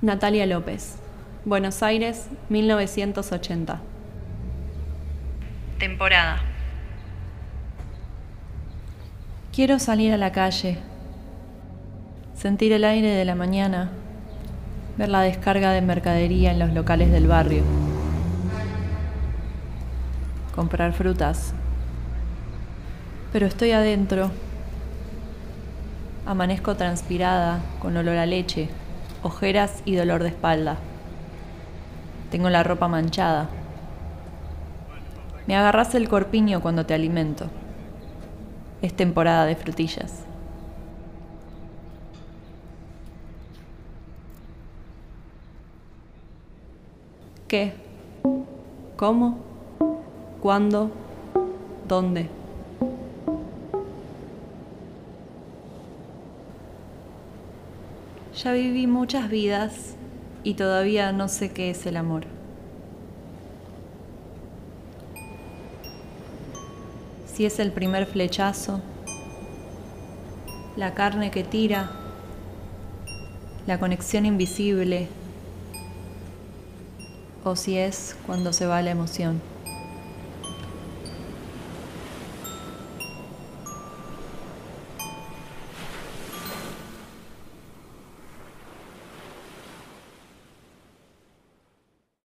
Natalia López, Buenos Aires, 1980. Temporada. Quiero salir a la calle, sentir el aire de la mañana, ver la descarga de mercadería en los locales del barrio, comprar frutas. Pero estoy adentro. Amanezco transpirada, con olor a leche, ojeras y dolor de espalda. Tengo la ropa manchada. Me agarras el corpiño cuando te alimento. Es temporada de frutillas. ¿Qué? ¿Cómo? ¿Cuándo? ¿Dónde? Ya viví muchas vidas y todavía no sé qué es el amor. Si es el primer flechazo, la carne que tira, la conexión invisible, o si es cuando se va la emoción.